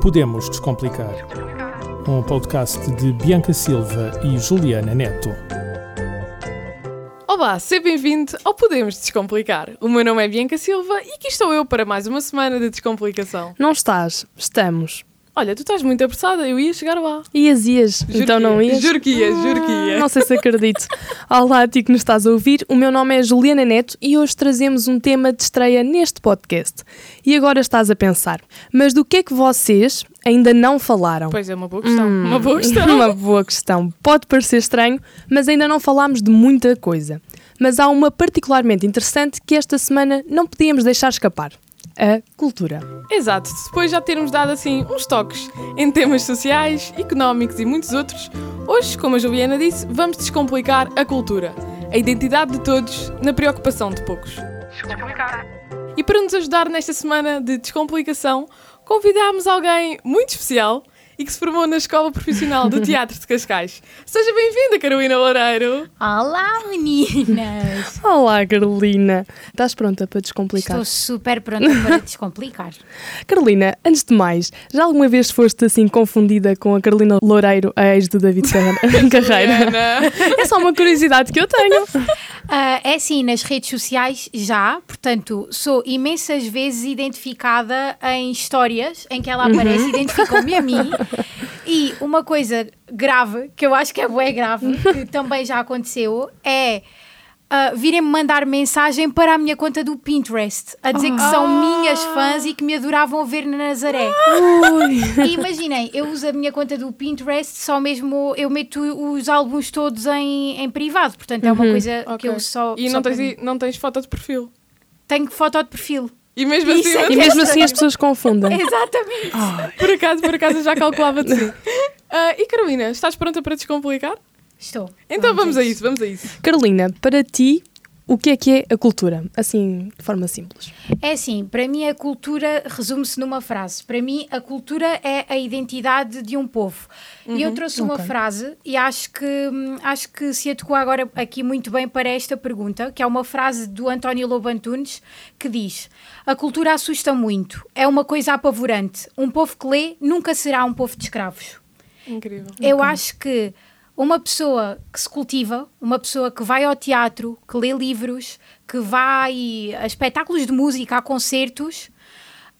Podemos Descomplicar. Um podcast de Bianca Silva e Juliana Neto. Olá, seja bem-vindo ao Podemos Descomplicar. O meu nome é Bianca Silva e aqui estou eu para mais uma semana de descomplicação. Não estás, estamos. Olha, tu estás muito apressada, eu ia chegar lá. Ias, ias, Juro então não ia. ias? Juro que ia, juro que ia. Não sei se acredito. Olá a ti que nos estás a ouvir, o meu nome é Juliana Neto e hoje trazemos um tema de estreia neste podcast. E agora estás a pensar, mas do que é que vocês ainda não falaram? Pois é, uma boa questão. Hum, Uma boa questão. Uma boa questão. Pode parecer estranho, mas ainda não falámos de muita coisa. Mas há uma particularmente interessante que esta semana não podíamos deixar escapar. A cultura. Exato, depois já termos dado assim uns toques em temas sociais, económicos e muitos outros, hoje, como a Juliana disse, vamos descomplicar a cultura, a identidade de todos na preocupação de poucos. E para nos ajudar nesta semana de descomplicação, convidámos alguém muito especial e que se formou na Escola Profissional de Teatro de Cascais. Seja bem-vinda, Carolina Loureiro! Olá, meninas! Olá, Carolina. Estás pronta para descomplicar? Estou super pronta para descomplicar. Carolina, antes de mais, já alguma vez foste assim confundida com a Carolina Loureiro, a ex do David Carreira? É só uma curiosidade que eu tenho. Ah, é assim, nas redes sociais já, portanto, sou imensas vezes identificada em histórias em que ela aparece, identificam-me a mim. E uma coisa grave, que eu acho que é bué grave, que também já aconteceu, é. ah, virem-me mandar mensagem para a minha conta do Pinterest a dizer que são minhas fãs e que me adoravam ver na Nazaré. E imaginem, eu uso a minha conta do Pinterest só mesmo, eu meto os álbuns todos em, em privado, portanto é uma coisa que Ok. eu só. E só não tens, não tens foto de perfil. Tenho foto de perfil. E mesmo Isso assim, é E mesmo assim as pessoas confundem. Exatamente. por acaso, por acaso eu já calculava de si. Ah, e Carolina, estás pronta para descomplicar? Estou. Então vamos a isso, vamos a isso. Carolina, para ti, o que é que é a cultura? Assim, de forma simples. É assim, para mim a cultura resume-se numa frase. Para mim a cultura é a identidade de um povo. E eu trouxe uma frase e acho que, hum, acho que se adequa agora aqui muito bem para esta pergunta, que é uma frase do António Lobo Antunes, que diz A cultura assusta muito, é uma coisa apavorante. Um povo que lê nunca será um povo de escravos. Incrível. Eu acho que uma pessoa que se cultiva, uma pessoa que vai ao teatro, que lê livros, que vai a espetáculos de música, a concertos,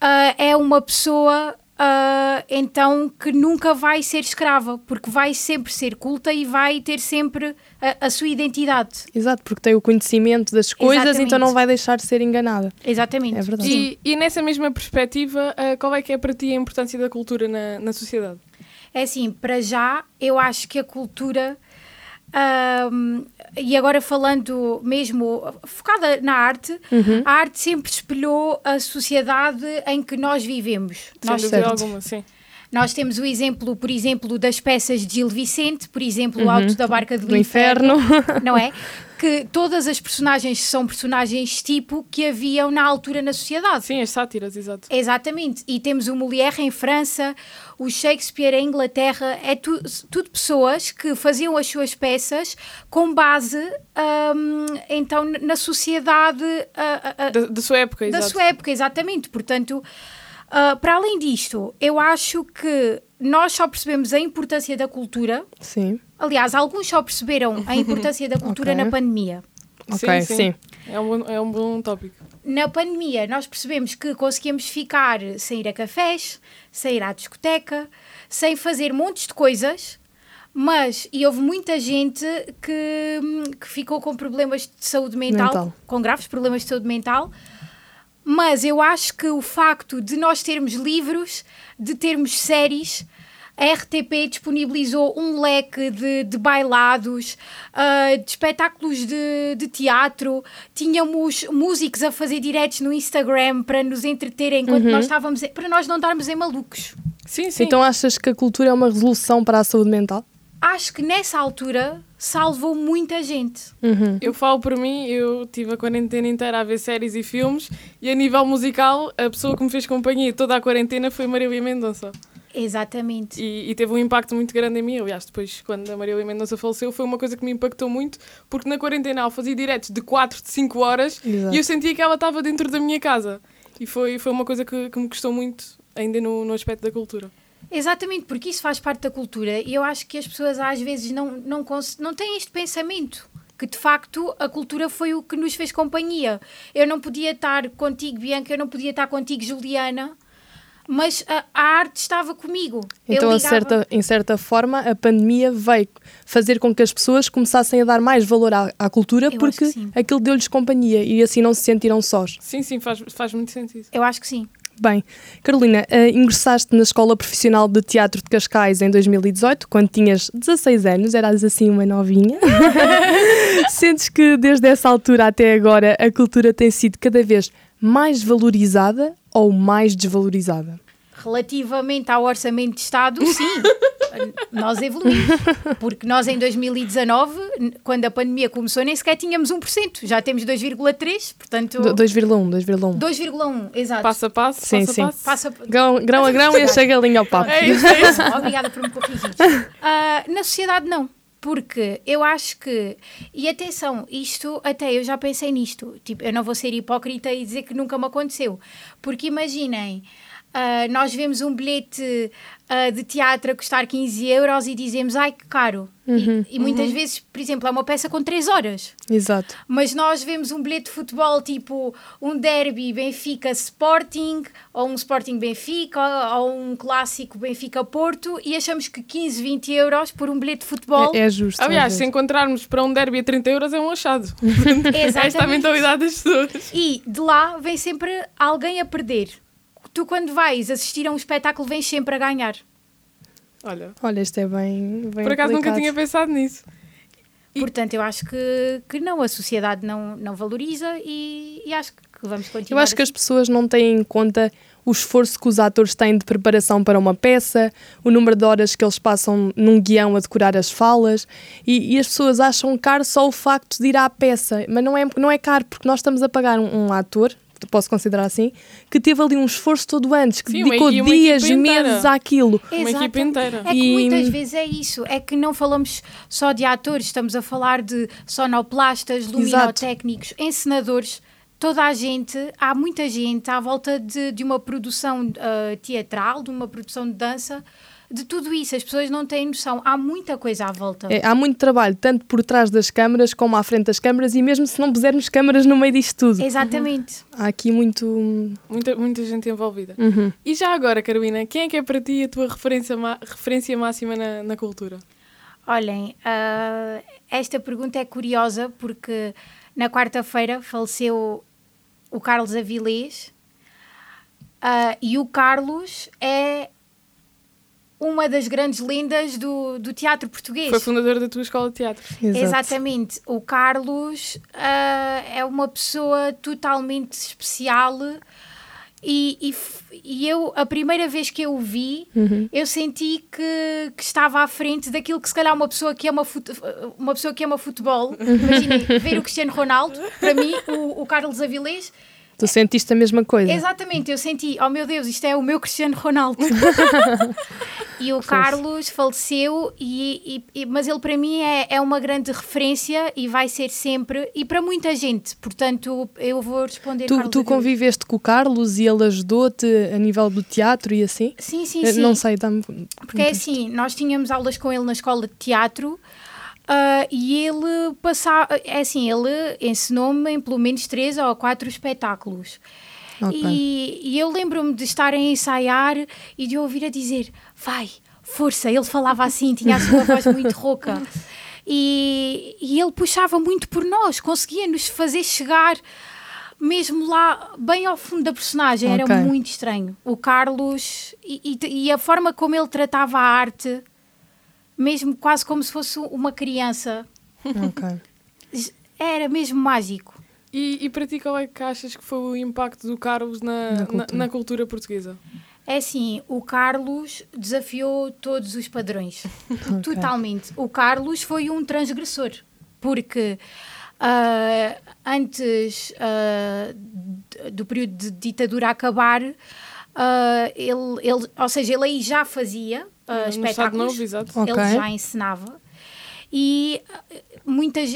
ah, é uma pessoa ah, então que nunca vai ser escrava, porque vai sempre ser culta e vai ter sempre a, a sua identidade. Exato, porque tem o conhecimento das coisas, Exatamente. então não vai deixar de ser enganada. Exatamente. É verdade. E, e nessa mesma perspectiva, ah, qual é que é para ti a importância da cultura na, na sociedade? É assim, para já, eu acho que a cultura. ahm, e agora falando mesmo focada na arte, Uhum. a arte sempre espelhou a sociedade em que nós vivemos. Sem Nós, dúvida certo. alguma, sim. nós temos o exemplo, por exemplo, das peças de Gil Vicente, por exemplo, o Alto da Barca do, Do inferno. não é? Que todas as personagens são personagens tipo que haviam na altura na sociedade. Sim, as sátiras, exato. Exatamente, e temos o Molière em França, o Shakespeare em Inglaterra, é tu- tudo pessoas que faziam as suas peças com base hum, então na sociedade ah, ah, Da, da sua época, da exato. sua época, exatamente. Portanto, ah, para além disto, eu acho que nós só percebemos a importância da cultura. Sim. Aliás, alguns só perceberam a importância da cultura Ok. na pandemia. Ok, sim. É um, bom, é um bom tópico. Na pandemia, nós percebemos que conseguíamos ficar sem ir a cafés, sem ir à discoteca, sem fazer montes de coisas, mas, e houve muita gente que, que ficou com problemas de saúde mental, Mental. com graves problemas de saúde mental, mas eu acho que o facto de nós termos livros, de termos séries, a RTP disponibilizou um leque de, de bailados, ah, de espetáculos de, de teatro, tínhamos músicos a fazer diretos no Instagram para nos entreterem enquanto nós estávamos, para nós não darmos em malucos. Sim, sim. Então achas que a cultura é uma resolução para a saúde mental? Acho que nessa altura salvou muita gente. Uhum. Eu falo por mim, eu tive a quarentena inteira a ver séries e filmes e a nível musical, a pessoa que me fez companhia toda a quarentena foi Marília Mendonça. Exatamente. E, e teve um impacto muito grande em mim. Aliás, depois, quando a Marília Mendonça faleceu, foi uma coisa que me impactou muito, porque na quarentena ela fazia diretos de 4, de 5 horas Exato. e eu sentia que ela estava dentro da minha casa. E foi, foi uma coisa que, que me custou muito ainda no, no aspecto da cultura. Exatamente, porque isso faz parte da cultura e eu acho que as pessoas às vezes não, não, não têm este pensamento. Que de facto a cultura foi o que nos fez companhia. Eu não podia estar contigo, Bianca, eu não podia estar contigo, Juliana, mas a, a, arte estava comigo. Então, certa, em certa forma, a pandemia veio fazer com que as pessoas começassem a dar mais valor à, à cultura Eu porque aquilo deu-lhes companhia e assim não se sentiram sós. Sim, sim, faz, faz muito sentido. Eu acho que sim. Bem, Carolina, uh, ingressaste na Escola Profissional de Teatro de Cascais em 2018, quando tinhas 16 anos, eras assim uma novinha. Sentes que desde essa altura até agora a cultura tem sido cada vez mais valorizada ou mais desvalorizada? Relativamente ao orçamento de Estado, sim, nós evoluímos. Porque nós em 2019, quando a pandemia começou, nem sequer tínhamos 1%, já temos 2,3%, portanto. 2,1, 2,1. 2,1, exato. Passo a passo, sim, passo sim. a passo. Passo a... Grão, grão a grão e a galinha ao papo. É isso, é isso. Obrigada por me corrigir. Uh, na sociedade, não porque eu acho que, e atenção, isto até eu já pensei nisto, tipo, eu não vou ser hipócrita e dizer que nunca me aconteceu, porque imaginem, uh, nós vemos um bilhete uh, de teatro a custar 15 euros e dizemos, ai que caro, Uhum, e, e, muitas uhum. vezes, por exemplo, é uma peça com 3 horas. Exato. Mas nós vemos um bilhete de futebol tipo um derby Benfica Sporting, ou um Sporting Benfica, ou, ou um clássico Benfica Porto, e achamos que 15, 20 euros por um bilhete de futebol. É, é justo. Aliás, é se encontrarmos para um derby a 30 euros é um achado. Esta é a mentalidade das pessoas. E de lá vem sempre alguém a perder. Tu, quando vais assistir a um espetáculo, vens sempre a ganhar. Olha. Olha, isto é bem. bem Por acaso aplicado. nunca tinha pensado nisso. E... Portanto, eu acho que, que não, a sociedade não, não valoriza e, e acho que vamos continuar. Eu acho que as pessoas não têm em conta o esforço que os atores têm de preparação para uma peça, o número de horas que eles passam num guião a decorar as falas, e, e as pessoas acham caro só o facto de ir à peça, mas não é, não é caro, porque nós estamos a pagar um, um ator, posso considerar assim, que teve ali um esforço todo antes, que Sim, dedicou uma, dias, meses àquilo. Uma equipe inteira. É que e... muitas vezes é isso, é que não falamos só de atores, estamos a falar de sonoplastas, luminotécnicos, Exato. encenadores toda a gente, há muita gente à volta de, de uma produção uh, teatral, de uma produção de dança, de tudo isso. As pessoas não têm noção. Há muita coisa à volta. É, há muito trabalho, tanto por trás das câmaras como à frente das câmaras, e mesmo se não pusermos câmaras no meio disto tudo. Exatamente. Uhum. Há aqui muito. Muita, muita gente envolvida. Uhum. E já agora, Carolina, quem é que é para ti a tua referência, referência máxima na, na cultura? Olhem, uh, esta pergunta é curiosa porque na quarta-feira faleceu o Carlos Avilés. Uh, e o Carlos é uma das grandes lendas do, do teatro português. Foi fundador da tua escola de teatro. Exato. Exatamente. O Carlos uh, é uma pessoa totalmente especial. E, e, e, eu, a primeira vez que eu o vi, uhum. eu senti que, que, estava à frente daquilo que se calhar uma pessoa que ama, fute, uma pessoa que ama futebol, imaginem, ver o Cristiano Ronaldo, para mim, o, o Carlos Avilés, Tu sentiste a mesma coisa? Exatamente, eu senti, oh meu Deus, isto é o meu Cristiano Ronaldo. e o Carlos faleceu, e, e, mas ele para mim é, é uma grande referência e vai ser sempre, e para muita gente, portanto eu vou responder. Tu, tu conviveste com o Carlos e ele ajudou-te a nível do teatro e assim? Sim, sim, sim. Não sei, dá-me. Porque é assim, nós tínhamos aulas com ele na escola de teatro. Uh, e ele passava, é assim, ele ensinou-me em pelo menos três ou quatro espetáculos. Okay. E, e, eu lembro-me de estar a ensaiar e de ouvir a dizer: vai, força. Ele falava assim, tinha a sua voz muito rouca. E, e ele puxava muito por nós, conseguia nos fazer chegar mesmo lá, bem ao fundo da personagem. Okay. Era muito estranho. O Carlos e, e, e a forma como ele tratava a arte mesmo quase como se fosse uma criança. Ok. Era mesmo mágico. E, e para ti, qual é que achas que foi o impacto do Carlos na, na, cultura. Na, na cultura portuguesa? É assim, o Carlos desafiou todos os padrões. Okay. Totalmente. O Carlos foi um transgressor. Porque uh, antes uh, do período de ditadura acabar, uh, ele, ele, ou seja, ele aí já fazia uh, espetáculos. Novo, exato. Ele okay. já ensinava. e eh, muitas,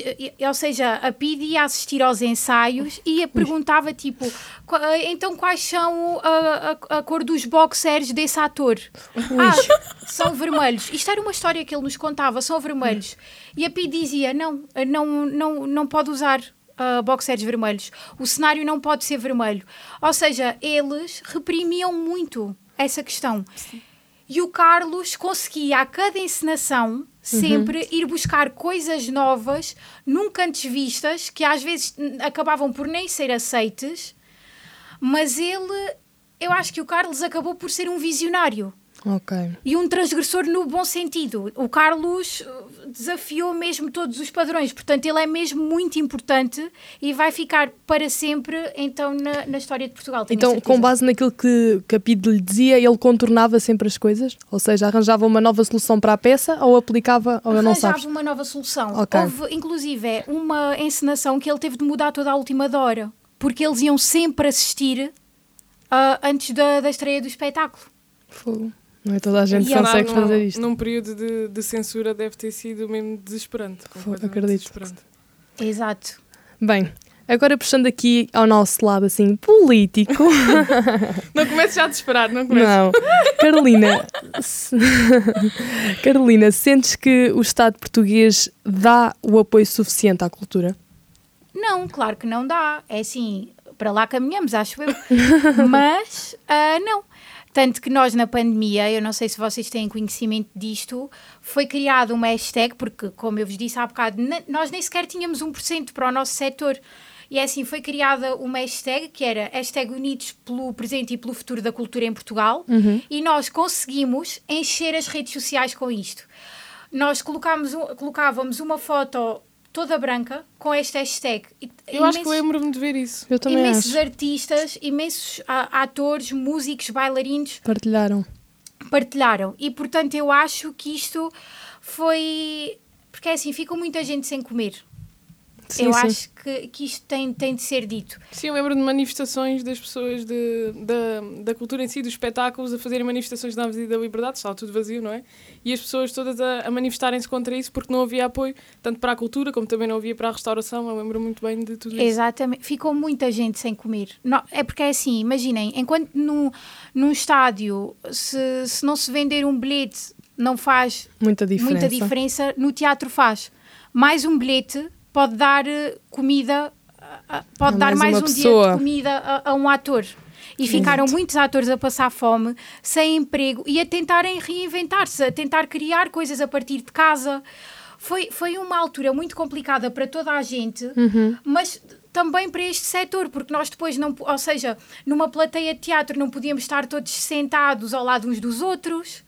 ou seja, a PID ia assistir aos ensaios e perguntava tipo, "Qua- então quais são a, a, a cor dos boxers desse ator? Ah, são vermelhos. Isto era uma história que ele nos contava, são vermelhos. E a PID dizia, não, não, não, não pode usar ah, boxers vermelhos. O cenário não pode ser vermelho. Ou seja, eles reprimiam muito essa questão. E o Carlos conseguia, a cada encenação, sempre ir buscar coisas novas, nunca antes vistas, que às vezes acabavam por nem ser aceites, mas ele, eu acho que o Carlos acabou por ser um visionário Ok. e um transgressor no bom sentido. O Carlos uh, desafiou mesmo todos os padrões, portanto, ele é mesmo muito importante e vai ficar para sempre, então, na, na história de Portugal. Então, certeza. com base naquilo que, PID lhe dizia, ele contornava sempre as coisas? Ou seja, arranjava uma nova solução para a peça ou aplicava, ou não arranjava sabes? uma nova solução. Ok. Houve, inclusive, uma encenação que ele teve de mudar toda a última hora, porque eles iam sempre assistir ah, antes da, da estreia do espetáculo. Fogo. Não é toda a gente que consegue num- fazer isto. Num período de, de censura deve ter sido mesmo desesperante. acredito. desesperante. Exato. Bem, agora puxando aqui ao nosso lado, assim, político. Não comece já a desesperar, não comece. Não. Carolina, se- Carolina, sentes que o Estado português dá o apoio suficiente à cultura? Não, claro que não dá. É assim, para lá caminhamos, acho eu. Mas, ah, não. Tanto que nós na pandemia, eu não sei se vocês têm conhecimento disto, foi criada uma hashtag, porque, como eu vos disse há bocado, nós nem sequer tínhamos 1% para o nosso setor. E é assim, foi criada uma hashtag que era hashtag Unidos pelo Presente e pelo Futuro da Cultura em Portugal e nós conseguimos encher as redes sociais com isto. Nós colocámos colocávamos uma foto toda branca com esta hashtag. E Eu acho que imensos- lembro-me de ver isso. Eu também imensos acho. artistas, imensos ah, atores, músicos, bailarinos Partilharam. partilharam. E portanto eu acho que isto foi. Porque é assim, ficou muita gente sem comer. Sim, eu sim. acho que, que isto tem, tem de ser dito. Sim, eu lembro de manifestações das pessoas de, da, da cultura em si, dos espetáculos, a fazerem manifestações na Avenida da Liberdade, estava tudo vazio, não é? E as pessoas todas a, a manifestarem-se contra isso porque não havia apoio, tanto para a cultura como também não havia para a restauração. Eu lembro muito bem de tudo isso. Exatamente. Ficou muita gente sem comer. Não, é porque é assim, imaginem, enquanto num, num estádio, se, se não se vender um bilhete, não faz Muita diferença. muita diferença, no teatro faz. Mais um bilhete pode dar eh, comida, pode A dar mais um pessoa. dia de comida a, a um ator. E ficaram muitos atores a passar fome, sem emprego e a tentarem reinventar-se, a tentar criar coisas a partir de casa. Foi, foi uma altura muito complicada para toda a gente, Uhum. mas também para este setor, porque nós depois não, ou seja, numa plateia de teatro não podíamos estar todos sentados ao lado uns dos outros,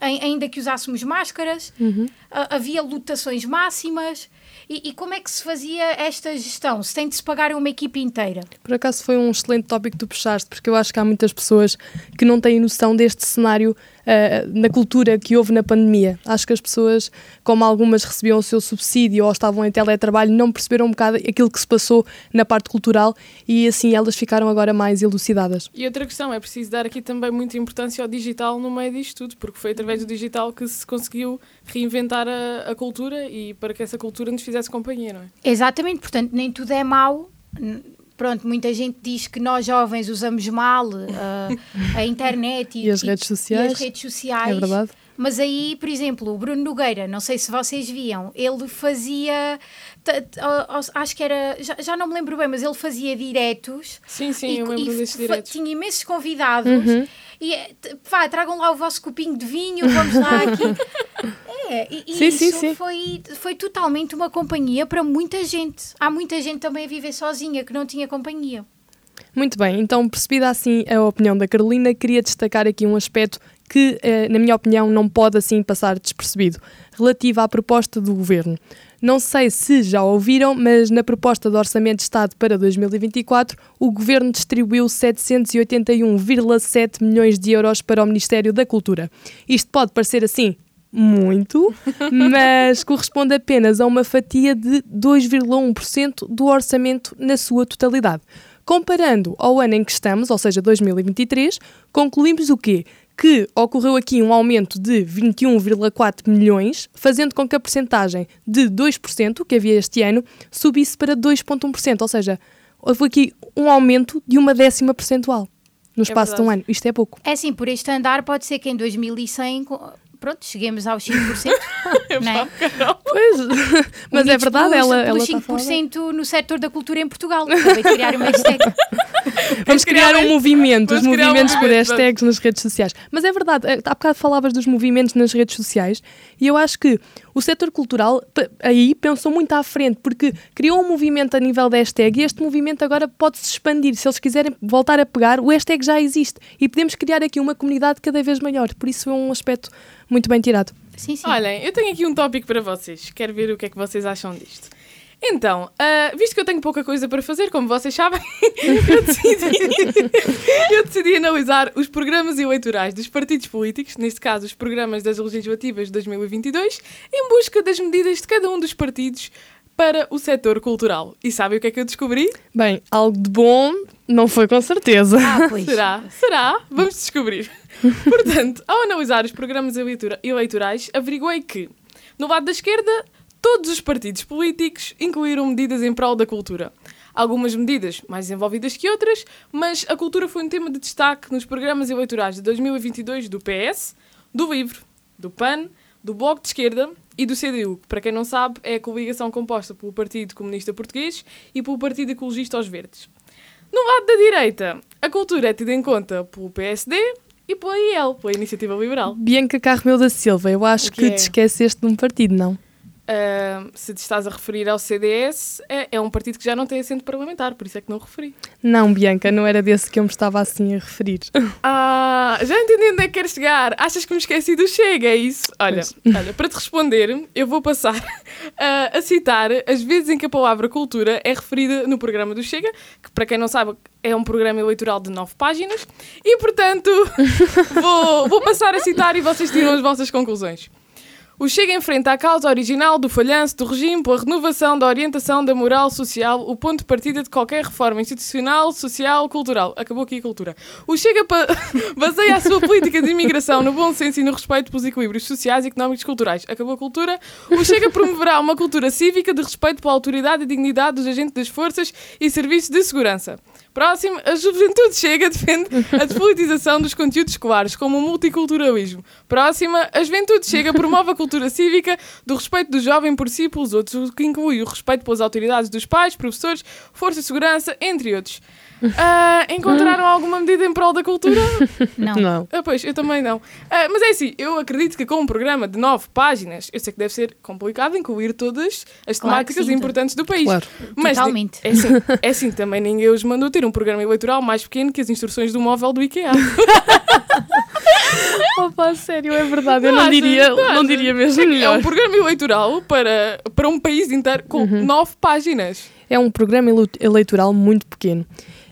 ainda que usássemos máscaras, Uhum. Havia lotações máximas. E, e como é que se fazia esta gestão? Se tem de se pagar uma equipe inteira? Por acaso foi um excelente tópico que tu puxaste, porque eu acho que há muitas pessoas que não têm noção deste cenário ah, na cultura que houve na pandemia. Acho que as pessoas, como algumas recebiam o seu subsídio ou estavam em teletrabalho, não perceberam um bocado aquilo que se passou na parte cultural e assim elas ficaram agora mais elucidadas. E outra questão, é preciso dar aqui também muita importância ao digital no meio disto tudo, porque foi através do digital que se conseguiu reinventar a, a cultura e para que essa cultura nos fizesse companhia, não é? Exatamente, portanto, nem tudo é mau. Pronto, muita gente diz que nós jovens usamos mal ah, a internet e, E as redes sociais. e as redes sociais. É verdade? Mas aí, por exemplo, o Bruno Nogueira, não sei se vocês viam, ele fazia. Acho que era. Já, já não me lembro bem, mas ele fazia diretos. Sim, sim, e, eu lembro desses diretos. Tinha imensos convidados. Uhum. E t- vá, tragam lá o vosso copinho de vinho, vamos lá aqui. É, e, e Sim, isso sim, sim. Foi, foi totalmente uma companhia para muita gente. Há muita gente também a viver sozinha que não tinha companhia. Muito bem, então percebida assim a opinião da Carolina, queria destacar aqui um aspecto que, eh, na minha opinião, não pode assim passar despercebido, relativo à proposta do Governo. Não sei se já ouviram, mas na proposta de Orçamento de Estado para 2024, o Governo distribuiu 781,7 milhões de euros para o Ministério da Cultura. Isto pode parecer assim muito, mas corresponde apenas a uma fatia de 2,1% do orçamento na sua totalidade. Comparando ao ano em que estamos, ou seja, 2023, concluímos o quê? Que ocorreu aqui um aumento de 21,4 milhões, fazendo com que a percentagem de 2% que havia este ano subisse para 2,1%, ou seja, houve aqui um aumento de uma décima percentual no espaço de um ano. Isto é pouco. É assim, por este andar pode ser que em 2100 co- pronto, cheguemos aos 5%. não é? Pois, mas é verdade, ela, ela está bem. 5% no setor da cultura em Portugal. Acabei de criar uma hashtag. Vamos criar um movimento, os um movimentos por hashtags nas redes sociais. Mas é verdade, eh, há bocado falavas dos movimentos nas redes sociais e eu acho que o setor cultural aí pensou muito à frente, porque criou um movimento a nível da hashtag e este movimento agora pode-se expandir. Se eles quiserem voltar a pegar, o hashtag já existe e podemos criar aqui uma comunidade cada vez maior. Por isso é um aspecto muito bem tirado. Sim, sim. Olhem, eu tenho aqui um tópico para vocês. Quero ver o que é que vocês acham disto. Então, ah, visto que eu tenho pouca coisa para fazer, como vocês sabem, eu decidi, eu decidi analisar os programas eleitorais dos partidos políticos, neste caso os programas das legislativas de 2022, em busca das medidas de cada um dos partidos para o setor cultural. E sabem o que é que eu descobri? Bem, algo de bom não foi com certeza. Ah, pois. Será? Será? Vamos descobrir. Portanto, ao analisar os programas eleitora- eleitorais, averiguei que, no lado da esquerda, todos os partidos políticos incluíram medidas em prol da cultura. Algumas medidas mais desenvolvidas que outras, mas a cultura foi um tema de destaque nos programas eleitorais de 2022 do PS, do LIVRE, do PAN, do Bloco de Esquerda e do CDU, que, para quem não sabe, é a coligação composta pelo Partido Comunista Português e pelo Partido Ecologista aos Verdes. No lado da direita, a cultura é tida em conta pelo PSD e pela IEL, pela Iniciativa Liberal. Bianca Carmel da Silva, eu acho O que que é? te esqueceste de um partido, não? Se te estás a referir ao CDS, é, é um partido que já não tem assento parlamentar, por isso é que não referi. Não, Bianca, não era desse que eu me estava assim a referir. Ah, já entendi onde é que queres chegar. Achas que me esqueci do Chega, é isso? Olha, olha para te responder, eu vou passar a citar as vezes em que a palavra cultura é referida no programa do Chega, que para quem não sabe é um programa eleitoral de nove páginas, e portanto vou, vou passar a citar e vocês tiram as vossas conclusões. O Chega enfrenta a causa original do falhanço do regime pela renovação da orientação da moral social, o ponto de partida de qualquer reforma institucional, social, cultural. Acabou aqui a cultura. O Chega baseia a sua política de imigração no bom senso e no respeito pelos equilíbrios sociais, económicos e culturais. Acabou a cultura. O Chega promoverá uma cultura cívica de respeito pela autoridade e dignidade dos agentes das forças e serviços de segurança. Próximo, a juventude chega defende a despolitização dos conteúdos escolares, como o multiculturalismo. Próxima, a juventude chega promove a cultura cívica do respeito do jovem por si e pelos outros, o que inclui o respeito pelas autoridades dos pais, professores, força de segurança, entre outros. Ah, encontraram alguma medida em prol da cultura? Não. Não. Ah, pois, eu também não. Ah, mas é assim, eu acredito que com um programa de nove páginas, eu sei que deve ser complicado incluir todas as Claro temáticas sim, importantes do país. Claro. Mas Totalmente. É assim, é assim, também ninguém os mandou ter um programa eleitoral mais pequeno que as instruções do móvel do IKEA. Opa, sério, é verdade. Eu Não não, achas? diria, Não não diria mesmo É melhor. um programa eleitoral para, para um país inteiro com nove páginas. É um programa ele- eleitoral muito pequeno.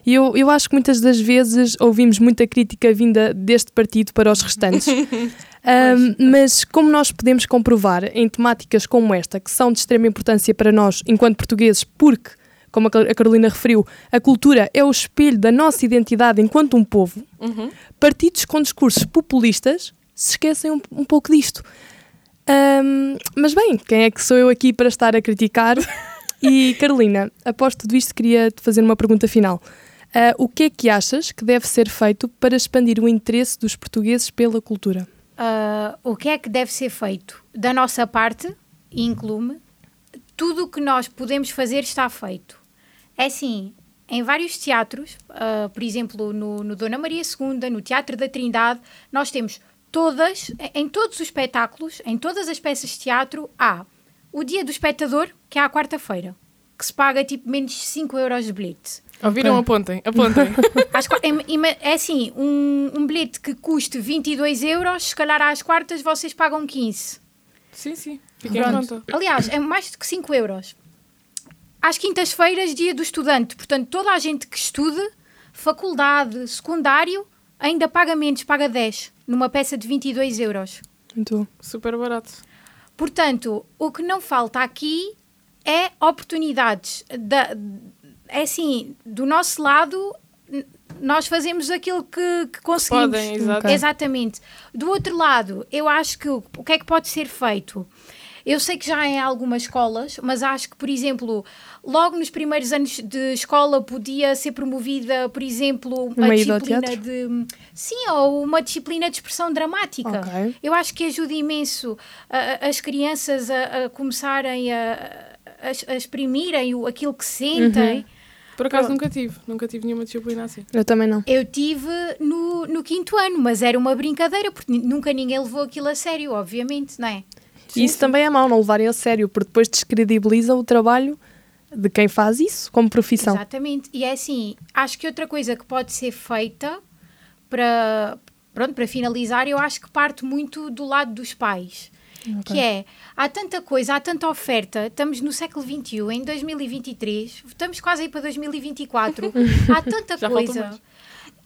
E eu, eu acho que muitas das vezes ouvimos muita crítica vinda deste partido para os restantes. Ahm, mas como nós podemos comprovar em temáticas como esta, que são de extrema importância para nós enquanto portugueses, porque, como a Car- a Carolina referiu, a cultura é o espelho da nossa identidade enquanto um povo, Uhum. partidos com discursos populistas se esquecem um, um pouco disto. Ahm, mas bem, quem é que sou eu aqui para estar a criticar? E Carolina, após tudo isto, queria te fazer uma pergunta final. Ah, o que é que achas que deve ser feito para expandir o interesse dos portugueses pela cultura? Ah, o que é que deve ser feito? Da nossa parte, e inclume, tudo o que nós podemos fazer está feito. É assim, em vários teatros, ah, por exemplo, no, no Dona Maria II, no Teatro da Trindade, nós temos todas, em todos os espetáculos, em todas as peças de teatro, há o Dia do Espectador, que é à quarta-feira, que se paga tipo menos de 5 euros de bilhete. Ouviram? Apontem, apontem. Às ima- é assim, um, um bilhete que custe 22 euros, se calhar às quartas vocês pagam 15. sim, sim. Fiquem em Pronto. Aliás, é mais do que 5 euros. Às quintas-feiras, dia do estudante. Portanto, toda a gente que estude, faculdade, secundário, ainda paga menos, paga 10, numa peça de 22 euros. Bom. Super barato. Portanto, o que não falta aqui é oportunidades. Da, é assim, do nosso lado, nós fazemos aquilo que, que conseguimos. Podem. Ok. Exatamente. Do outro lado, eu acho que o o que é que pode ser feito? Eu sei que já em algumas escolas, mas acho que, por exemplo, logo nos primeiros anos de escola podia ser promovida, por exemplo, uma, disciplina de. Sim, ou uma disciplina de expressão dramática. Ok. Eu acho que ajuda imenso a- a- as crianças a, a começarem a, a, a exprimirem o, aquilo que sentem. Por acaso Pronto. nunca tive, nunca tive nenhuma disciplina assim. Eu também não. Eu tive no, no quinto ano, mas era uma brincadeira, porque nunca ninguém levou aquilo a sério, obviamente, não é? E isso também é mau, não levarem a sério, porque depois descredibiliza o trabalho de quem faz isso como profissão. Exatamente. E é assim, acho que outra coisa que pode ser feita para, pronto, para finalizar, eu acho que parte muito do lado dos pais. Que é, há tanta coisa, há tanta oferta, estamos no século XXI, em 2023, estamos quase aí para 2024, há tanta coisa.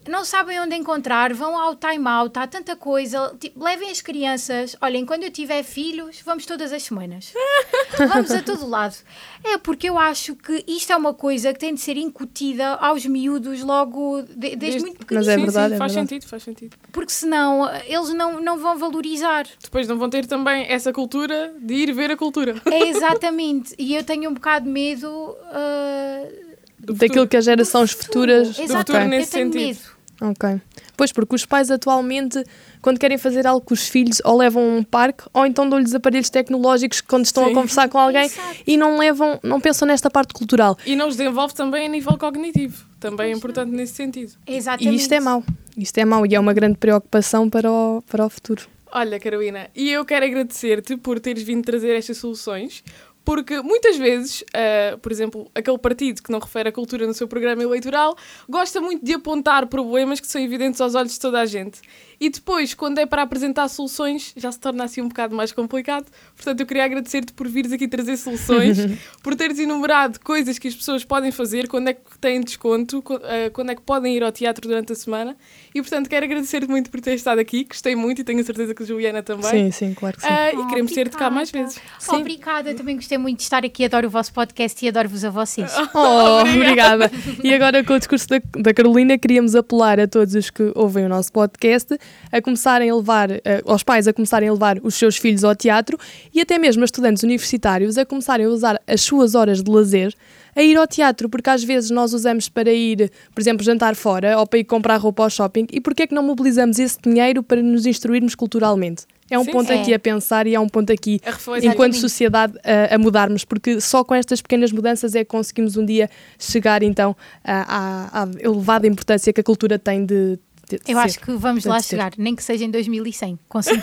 Não sabem onde encontrar, vão ao time-out, há tanta coisa. Tipo, levem as crianças. Olhem, quando eu tiver filhos, vamos todas as semanas. vamos a todo lado. É porque eu acho que isto é uma coisa que tem de ser incutida aos miúdos logo de- desde, Desde- muito Mas pequeninos. é sim, verdade, sim, é faz verdade. sentido, faz sentido. Porque senão eles não, não vão valorizar. Depois não vão ter também essa cultura de ir ver a cultura. É exatamente. e eu tenho um bocado de medo. ah, Do Daquilo futuro. que as gerações futuras. Exatamente. futuro Ok. nesse sentido. Ok. Pois, porque os pais atualmente, quando querem fazer algo com os filhos, ou levam a um parque, ou então dão-lhes aparelhos tecnológicos quando estão Sim. a conversar com alguém Exato. e não levam, não pensam nesta parte cultural. E não os desenvolve também a nível cognitivo. Também é importante nesse sentido. Exatamente. E isto é mau. Isto é mau e é uma grande preocupação para o, para o futuro. Olha, Carolina, e eu quero agradecer-te por teres vindo trazer estas soluções, porque muitas vezes, ah, por exemplo, aquele partido que não refere a cultura no seu programa eleitoral gosta muito de apontar problemas que são evidentes aos olhos de toda a gente. E depois, quando é para apresentar soluções, já se torna assim um bocado mais complicado. Portanto, eu queria agradecer-te por vires aqui trazer soluções, por teres enumerado coisas que as pessoas podem fazer, quando é que têm desconto, co- ah, quando é que podem ir ao teatro durante a semana. E, portanto, quero agradecer-te muito por teres estado aqui. Gostei muito e tenho a certeza que a Juliana também. Sim, sim, claro que sim. Ah, e queremos ter-te cá mais vezes. Sim. Obrigada, eu também gostei muito de estar aqui, adoro o vosso podcast e adoro-vos a vocês. Oh, obrigada. E agora, com o discurso da, da Carolina, queríamos apelar a todos os que ouvem o nosso podcast a começarem a levar, eh, aos pais a começarem a levar os seus filhos ao teatro e até mesmo a estudantes universitários a começarem a usar as suas horas de lazer a ir ao teatro, porque às vezes nós usamos para ir, por exemplo, jantar fora ou para ir comprar roupa ao shopping e porquê é que não mobilizamos esse dinheiro para nos instruirmos culturalmente? É um Sim, ponto sim. aqui a pensar e é um ponto aqui enquanto sociedade a, a mudarmos, porque só com estas pequenas mudanças é que conseguimos um dia chegar então à, à- elevada importância que a cultura tem de, Eu ser. acho que vamos lá ser. chegar, nem que seja em 2100, com 5%.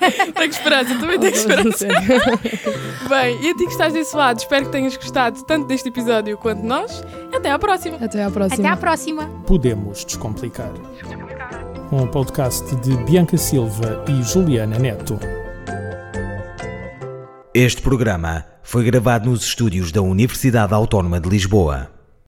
Tenho esperança, também tenho esperança. Bem, e a ti que estás desse lado, espero que tenhas gostado tanto deste episódio quanto nós. Até à próxima. Até à próxima. Até à próxima. Podemos Descomplicar. Um podcast de Bianca Silva e Juliana Neto. Este programa foi gravado nos estúdios da Universidade Autónoma de Lisboa.